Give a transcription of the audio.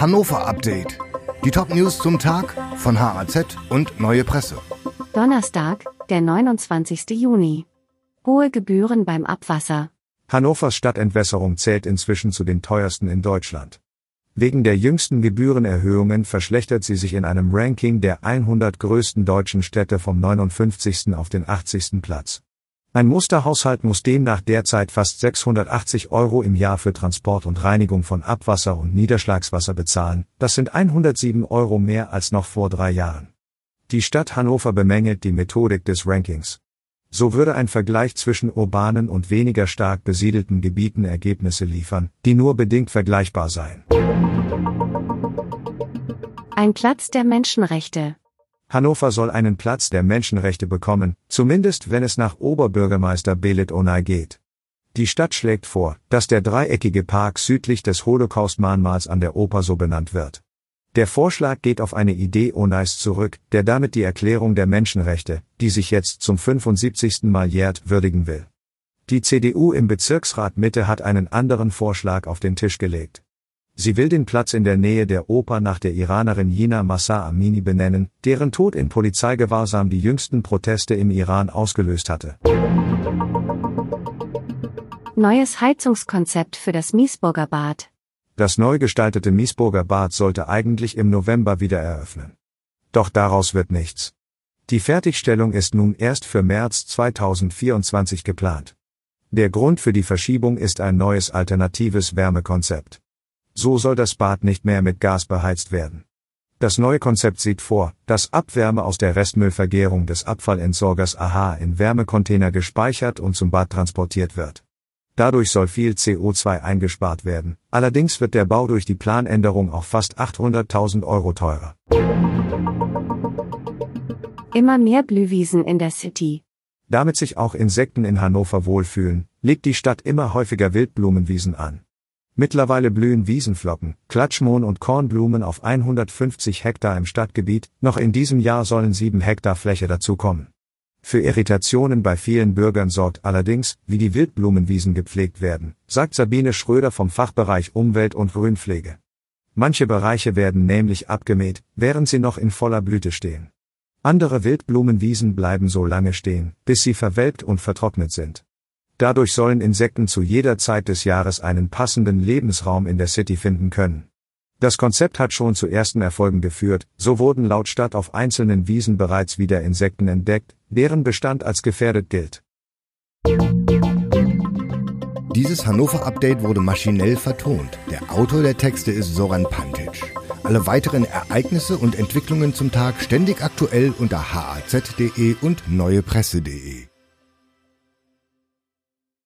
Hannover Update. Die Top-News zum Tag von HAZ und Neue Presse. Donnerstag, der 29. Juni. Hohe Gebühren beim Abwasser. Hannovers Stadtentwässerung zählt inzwischen zu den teuersten in Deutschland. Wegen der jüngsten Gebührenerhöhungen verschlechtert sie sich in einem Ranking der 100 größten deutschen Städte vom 59. auf den 80. Platz. Ein Musterhaushalt muss demnach derzeit fast 680 Euro im Jahr für Transport und Reinigung von Abwasser und Niederschlagswasser bezahlen, das sind 107 Euro mehr als noch vor drei Jahren. Die Stadt Hannover bemängelt die Methodik des Rankings. So würde ein Vergleich zwischen urbanen und weniger stark besiedelten Gebieten Ergebnisse liefern, die nur bedingt vergleichbar seien. Ein Platz der Menschenrechte. Hannover soll einen Platz der Menschenrechte bekommen, zumindest wenn es nach Oberbürgermeister Belit Onay geht. Die Stadt schlägt vor, dass der dreieckige Park südlich des Holocaust-Mahnmals an der Oper so benannt wird. Der Vorschlag geht auf eine Idee Onays zurück, der damit die Erklärung der Menschenrechte, die sich jetzt zum 75. Mal jährt, würdigen will. Die CDU im Bezirksrat Mitte hat einen anderen Vorschlag auf den Tisch gelegt. Sie will den Platz in der Nähe der Oper nach der Iranerin Jina Massa Amini benennen, deren Tod in Polizeigewahrsam die jüngsten Proteste im Iran ausgelöst hatte. Neues Heizungskonzept für das Miesburger Bad. Das neu gestaltete Miesburger Bad sollte eigentlich im November wieder eröffnen. Doch daraus wird nichts. Die Fertigstellung ist nun erst für März 2024 geplant. Der Grund für die Verschiebung ist ein neues alternatives Wärmekonzept. So soll das Bad nicht mehr mit Gas beheizt werden. Das neue Konzept sieht vor, dass Abwärme aus der Restmüllvergärung des Abfallentsorgers AHA in Wärmecontainer gespeichert und zum Bad transportiert wird. Dadurch soll viel CO2 eingespart werden, allerdings wird der Bau durch die Planänderung auch fast 800.000 Euro teurer. Immer mehr Blühwiesen in der City. Damit sich auch Insekten in Hannover wohlfühlen, legt die Stadt immer häufiger Wildblumenwiesen an. Mittlerweile blühen Wiesenflocken, Klatschmohn und Kornblumen auf 150 Hektar im Stadtgebiet, noch in diesem Jahr sollen sieben Hektar Fläche dazukommen. Für Irritationen bei vielen Bürgern sorgt allerdings, wie die Wildblumenwiesen gepflegt werden, sagt Sabine Schröder vom Fachbereich Umwelt und Grünpflege. Manche Bereiche werden nämlich abgemäht, während sie noch in voller Blüte stehen. Andere Wildblumenwiesen bleiben so lange stehen, bis sie verwelkt und vertrocknet sind. Dadurch sollen Insekten zu jeder Zeit des Jahres einen passenden Lebensraum in der City finden können. Das Konzept hat schon zu ersten Erfolgen geführt, so wurden laut Stadt auf einzelnen Wiesen bereits wieder Insekten entdeckt, deren Bestand als gefährdet gilt. Dieses Hannover-Update wurde maschinell vertont. Der Autor der Texte ist Soran Pantic. Alle weiteren Ereignisse und Entwicklungen zum Tag ständig aktuell unter haz.de und neuepresse.de.